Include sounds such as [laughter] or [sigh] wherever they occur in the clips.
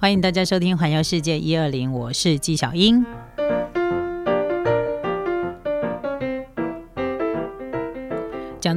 欢迎大家收听《环游世界一二零》，我是纪晓英。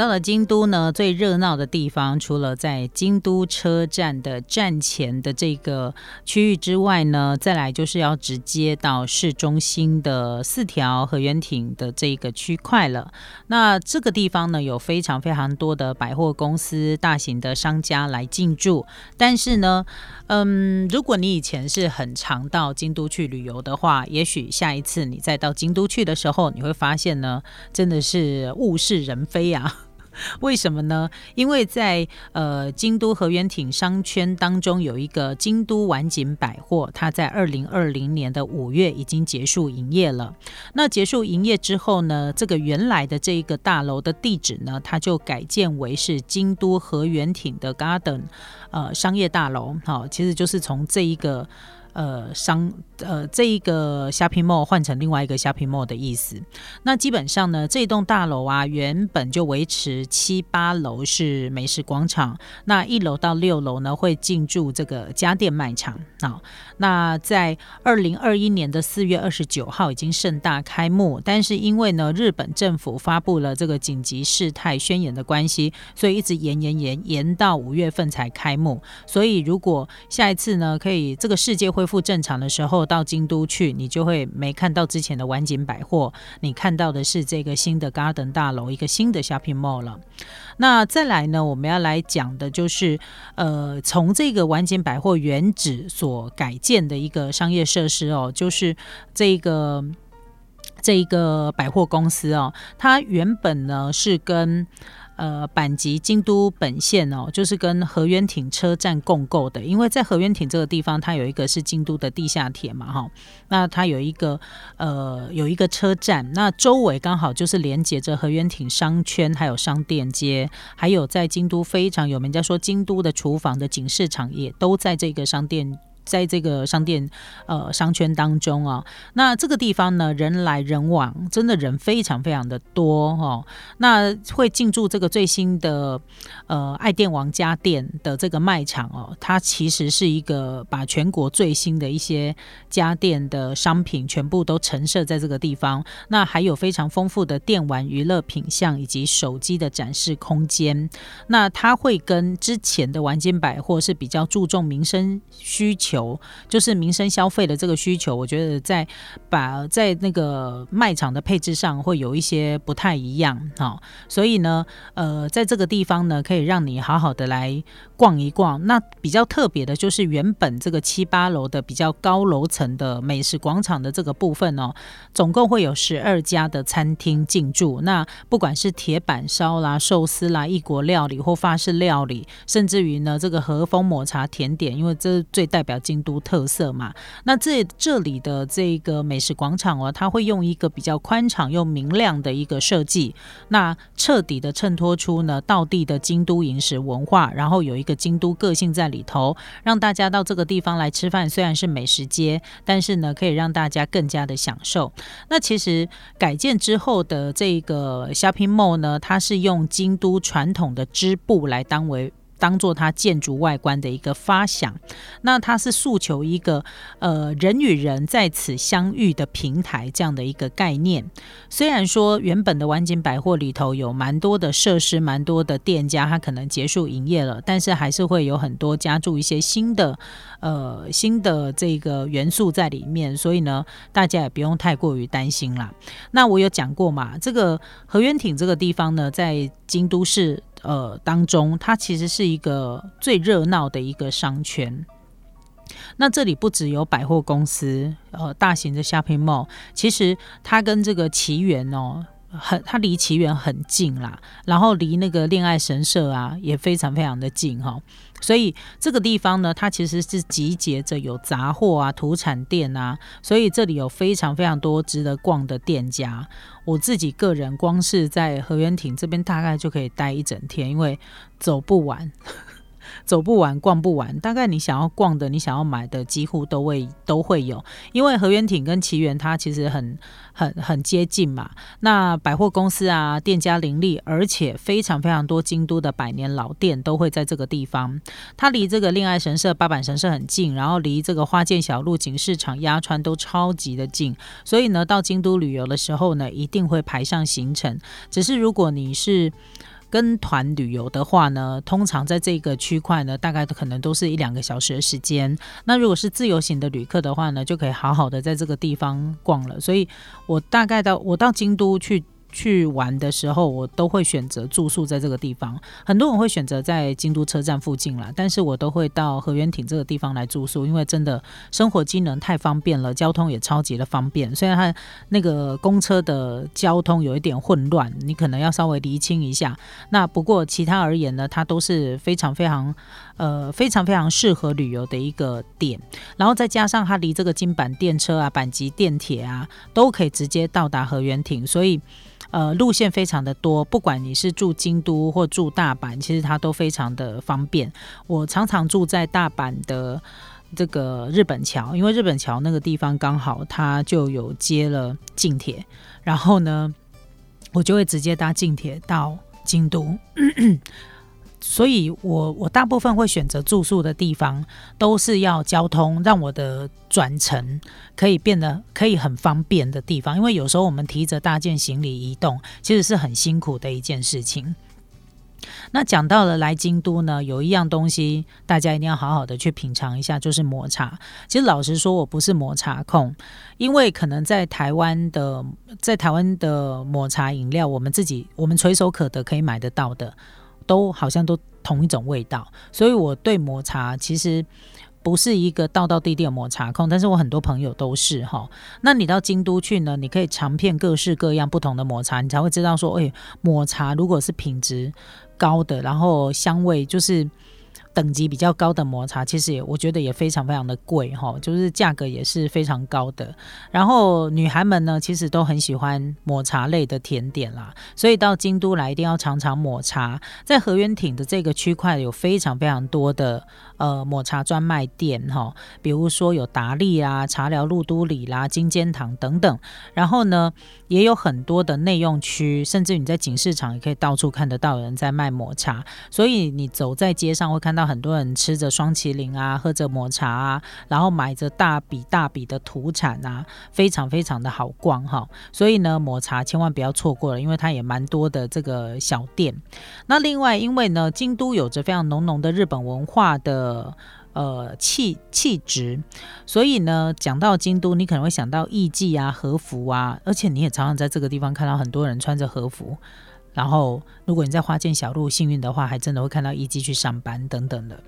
到了京都呢，最热闹的地方，除了在京都车站的站前的这个区域之外呢，再来就是要直接到市中心的四条河原町的这个区块了。那这个地方呢，有非常非常多的百货公司、大型的商家来进驻。但是呢，嗯，如果你以前是很常到京都去旅游的话，也许下一次你再到京都去的时候，你会发现呢，真的是物是人非啊。[laughs] 为什么呢？因为在呃京都河原町商圈当中有一个京都丸景百货，它在二零二零年的五月已经结束营业了。那结束营业之后呢，这个原来的这一个大楼的地址呢，它就改建为是京都河原町的 Garden 呃商业大楼。好，其实就是从这一个。呃，商呃，这一个 shopping mall 换成另外一个 shopping mall 的意思。那基本上呢，这栋大楼啊，原本就维持七八楼是美食广场，那一楼到六楼呢会进驻这个家电卖场啊。那在二零二一年的四月二十九号已经盛大开幕，但是因为呢，日本政府发布了这个紧急事态宣言的关系，所以一直延延延延到五月份才开幕。所以如果下一次呢，可以这个世界会。恢复正常的时候，到京都去，你就会没看到之前的晚景百货，你看到的是这个新的 Garden 大楼，一个新的 Shopping Mall 了。那再来呢，我们要来讲的就是，呃，从这个晚景百货原址所改建的一个商业设施哦，就是这个这一个百货公司哦，它原本呢是跟呃，阪急京都本线哦，就是跟河原町车站共构的，因为在河原町这个地方，它有一个是京都的地下铁嘛，哈，那它有一个呃有一个车站，那周围刚好就是连接着河原町商圈，还有商店街，还有在京都非常有名，叫说京都的厨房的景市场也都在这个商店。在这个商店呃商圈当中啊，那这个地方呢人来人往，真的人非常非常的多哦。那会进驻这个最新的呃爱电王家电的这个卖场哦，它其实是一个把全国最新的一些家电的商品全部都陈设在这个地方。那还有非常丰富的电玩娱乐品相以及手机的展示空间。那它会跟之前的玩金百货是比较注重民生需求。就是民生消费的这个需求，我觉得在把在那个卖场的配置上会有一些不太一样哈，所以呢，呃，在这个地方呢，可以让你好好的来逛一逛。那比较特别的就是原本这个七八楼的比较高楼层的美食广场的这个部分哦，总共会有十二家的餐厅进驻。那不管是铁板烧啦、寿司啦、异国料理或法式料理，甚至于呢这个和风抹茶甜点，因为这最代表。京都特色嘛，那这这里的这个美食广场哦，它会用一个比较宽敞又明亮的一个设计，那彻底的衬托出呢道地的京都饮食文化，然后有一个京都个性在里头，让大家到这个地方来吃饭，虽然是美食街，但是呢可以让大家更加的享受。那其实改建之后的这个 shopping mall 呢，它是用京都传统的织布来当为。当做它建筑外观的一个发想，那它是诉求一个呃人与人在此相遇的平台这样的一个概念。虽然说原本的湾景百货里头有蛮多的设施，蛮多的店家，它可能结束营业了，但是还是会有很多加注一些新的呃新的这个元素在里面，所以呢，大家也不用太过于担心啦。那我有讲过嘛，这个河源町这个地方呢，在京都市。呃，当中它其实是一个最热闹的一个商圈。那这里不只有百货公司，呃，大型的 shopping mall，其实它跟这个奇缘哦，很，它离奇缘很近啦，然后离那个恋爱神社啊也非常非常的近哈。所以这个地方呢，它其实是集结着有杂货啊、土产店啊，所以这里有非常非常多值得逛的店家。我自己个人光是在河源亭这边大概就可以待一整天，因为走不完。走不完、逛不完。大概你想要逛的、你想要买的，几乎都会都会有。因为河源町跟奇缘它其实很很很接近嘛。那百货公司啊，店家林立，而且非常非常多京都的百年老店都会在这个地方。它离这个恋爱神社、八坂神社很近，然后离这个花见小路、景市场、鸭川都超级的近。所以呢，到京都旅游的时候呢，一定会排上行程。只是如果你是跟团旅游的话呢，通常在这个区块呢，大概可能都是一两个小时的时间。那如果是自由行的旅客的话呢，就可以好好的在这个地方逛了。所以我大概到我到京都去。去玩的时候，我都会选择住宿在这个地方。很多人会选择在京都车站附近啦，但是我都会到河源町这个地方来住宿，因为真的生活机能太方便了，交通也超级的方便。虽然它那个公车的交通有一点混乱，你可能要稍微厘清一下。那不过其他而言呢，它都是非常非常呃非常非常适合旅游的一个点。然后再加上它离这个金板电车啊、板级电铁啊，都可以直接到达河源町，所以。呃，路线非常的多，不管你是住京都或住大阪，其实它都非常的方便。我常常住在大阪的这个日本桥，因为日本桥那个地方刚好它就有接了近铁，然后呢，我就会直接搭近铁到京都。所以，我我大部分会选择住宿的地方，都是要交通让我的转乘可以变得可以很方便的地方。因为有时候我们提着大件行李移动，其实是很辛苦的一件事情。那讲到了来京都呢，有一样东西大家一定要好好的去品尝一下，就是抹茶。其实老实说，我不是抹茶控，因为可能在台湾的在台湾的抹茶饮料，我们自己我们垂手可得可以买得到的。都好像都同一种味道，所以我对抹茶其实不是一个道道地地的抹茶控，但是我很多朋友都是哈。那你到京都去呢，你可以尝遍各式各样不同的抹茶，你才会知道说，哎，抹茶如果是品质高的，然后香味就是。等级比较高的抹茶，其实也我觉得也非常非常的贵哈，就是价格也是非常高的。然后女孩们呢，其实都很喜欢抹茶类的甜点啦，所以到京都来一定要尝尝抹茶。在河源町的这个区块有非常非常多的呃抹茶专卖店哈，比如说有达利啊、茶寮路都里啦、金间堂等等。然后呢，也有很多的内用区，甚至你在景市场也可以到处看得到有人在卖抹茶，所以你走在街上会看到。到很多人吃着双麒麟啊，喝着抹茶啊，然后买着大笔大笔的土产啊，非常非常的好逛哈。所以呢，抹茶千万不要错过了，因为它也蛮多的这个小店。那另外，因为呢，京都有着非常浓浓的日本文化的呃气气质，所以呢，讲到京都，你可能会想到艺妓啊、和服啊，而且你也常常在这个地方看到很多人穿着和服。然后，如果你在花见小路幸运的话，还真的会看到一季去上班等等的。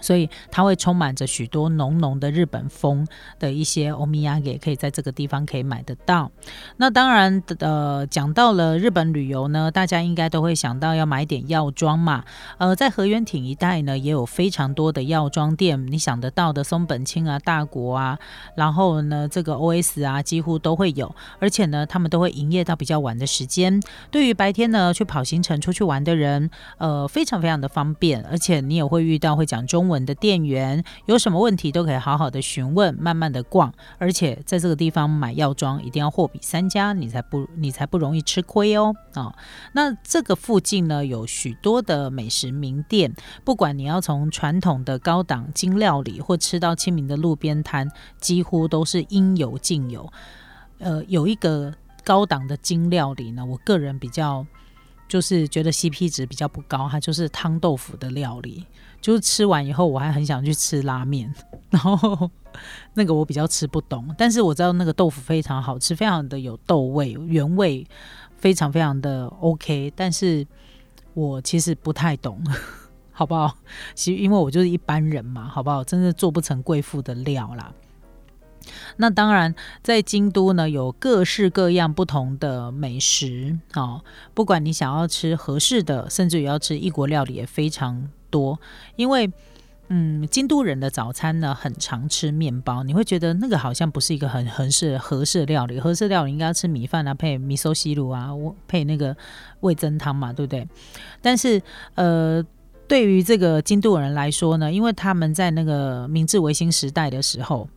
所以它会充满着许多浓浓的日本风的一些欧米亚也，可以在这个地方可以买得到。那当然，呃，讲到了日本旅游呢，大家应该都会想到要买点药妆嘛。呃，在河原町一带呢，也有非常多的药妆店，你想得到的松本清啊、大国啊，然后呢，这个 OS 啊，几乎都会有。而且呢，他们都会营业到比较晚的时间。对于白天呢去跑行程、出去玩的人，呃，非常非常的方便。而且你也会遇到会讲中。稳的店员有什么问题都可以好好的询问，慢慢的逛，而且在这个地方买药妆一定要货比三家，你才不你才不容易吃亏哦啊！那这个附近呢有许多的美食名店，不管你要从传统的高档精料理，或吃到亲民的路边摊，几乎都是应有尽有。呃，有一个高档的精料理呢，我个人比较就是觉得 CP 值比较不高，它就是汤豆腐的料理。就是吃完以后，我还很想去吃拉面，然后 [laughs] 那个我比较吃不懂，但是我知道那个豆腐非常好吃，非常的有豆味，原味非常非常的 OK，但是我其实不太懂，[laughs] 好不好？其实因为我就是一般人嘛，好不好？真的做不成贵妇的料啦。那当然，在京都呢，有各式各样不同的美食哦，不管你想要吃合适的，甚至于要吃异国料理，也非常。多，因为嗯，京都人的早餐呢，很常吃面包。你会觉得那个好像不是一个很合适合适的料理，合适料理应该要吃米饭啊，配米寿西卤啊，配那个味增汤嘛，对不对？但是呃，对于这个京都人来说呢，因为他们在那个明治维新时代的时候，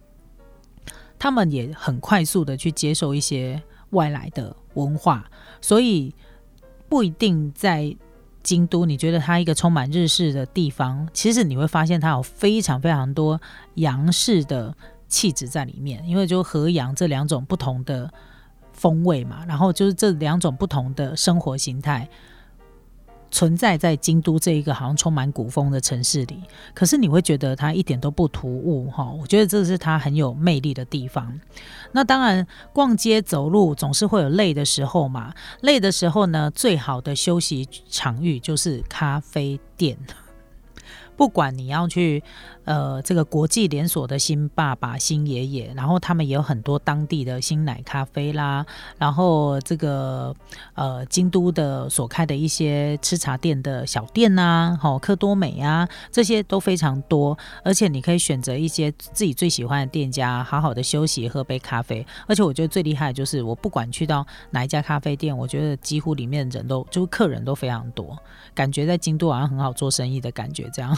他们也很快速的去接受一些外来的文化，所以不一定在京都，你觉得它一个充满日式的地方，其实你会发现它有非常非常多洋式的气质在里面，因为就和洋这两种不同的风味嘛，然后就是这两种不同的生活形态。存在在京都这一个好像充满古风的城市里，可是你会觉得它一点都不突兀哈。我觉得这是它很有魅力的地方。那当然，逛街走路总是会有累的时候嘛。累的时候呢，最好的休息场域就是咖啡店。[laughs] 不管你要去，呃，这个国际连锁的新爸爸、新爷爷，然后他们也有很多当地的新奶咖啡啦，然后这个呃，京都的所开的一些吃茶店的小店呐，好，科多美啊，这些都非常多，而且你可以选择一些自己最喜欢的店家，好好的休息，喝杯咖啡。而且我觉得最厉害的就是，我不管去到哪一家咖啡店，我觉得几乎里面人都就是客人都非常多，感觉在京都好像很好做生意的感觉，这样。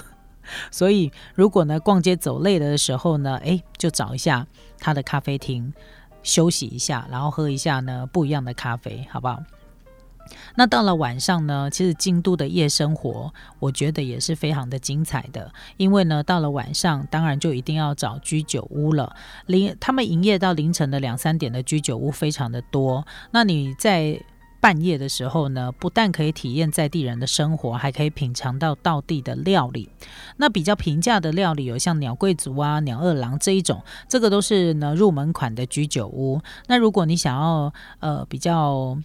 所以，如果呢逛街走累了的时候呢，诶，就找一下他的咖啡厅休息一下，然后喝一下呢不一样的咖啡，好不好？那到了晚上呢，其实京都的夜生活，我觉得也是非常的精彩的。因为呢，到了晚上，当然就一定要找居酒屋了。凌他们营业到凌晨的两三点的居酒屋非常的多。那你在半夜的时候呢，不但可以体验在地人的生活，还可以品尝到道地的料理。那比较平价的料理有像鸟贵族啊、鸟二郎这一种，这个都是呢入门款的居酒屋。那如果你想要呃比较。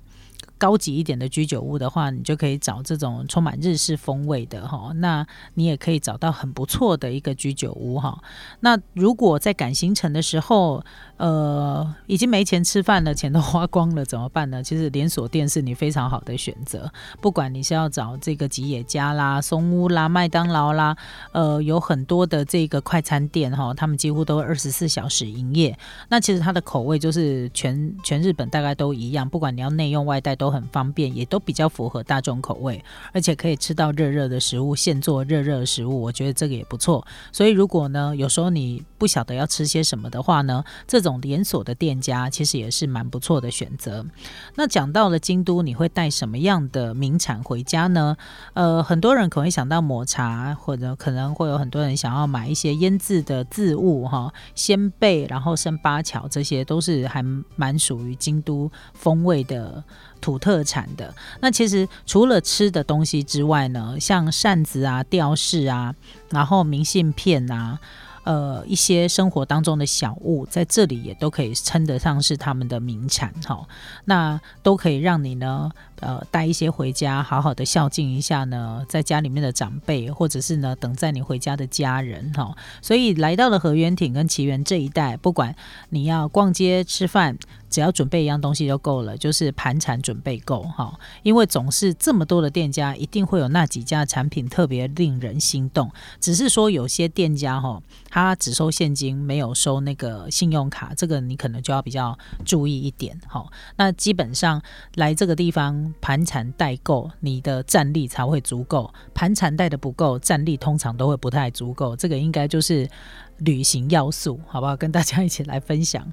高级一点的居酒屋的话，你就可以找这种充满日式风味的哈。那你也可以找到很不错的一个居酒屋哈。那如果在赶行程的时候，呃，已经没钱吃饭了，钱都花光了，怎么办呢？其实连锁店是你非常好的选择。不管你是要找这个吉野家啦、松屋啦、麦当劳啦，呃，有很多的这个快餐店哈，他们几乎都二十四小时营业。那其实它的口味就是全全日本大概都一样，不管你要内用外带都。很方便，也都比较符合大众口味，而且可以吃到热热的食物，现做热热的食物，我觉得这个也不错。所以如果呢，有时候你不晓得要吃些什么的话呢，这种连锁的店家其实也是蛮不错的选择。那讲到了京都，你会带什么样的名产回家呢？呃，很多人可能会想到抹茶，或者可能会有很多人想要买一些腌制的渍物，哈，鲜贝，然后生八桥，这些都是还蛮属于京都风味的。土特产的那其实除了吃的东西之外呢，像扇子啊、吊饰啊，然后明信片啊，呃，一些生活当中的小物，在这里也都可以称得上是他们的名产哈。那都可以让你呢。呃，带一些回家，好好的孝敬一下呢，在家里面的长辈，或者是呢等在你回家的家人哈。所以来到了河源町跟奇缘这一带，不管你要逛街吃饭，只要准备一样东西就够了，就是盘缠准备够哈。因为总是这么多的店家，一定会有那几家产品特别令人心动。只是说有些店家哈，他只收现金，没有收那个信用卡，这个你可能就要比较注意一点哈。那基本上来这个地方。盘缠带够，你的战力才会足够。盘缠带的不够，战力通常都会不太足够。这个应该就是旅行要素，好不好？跟大家一起来分享。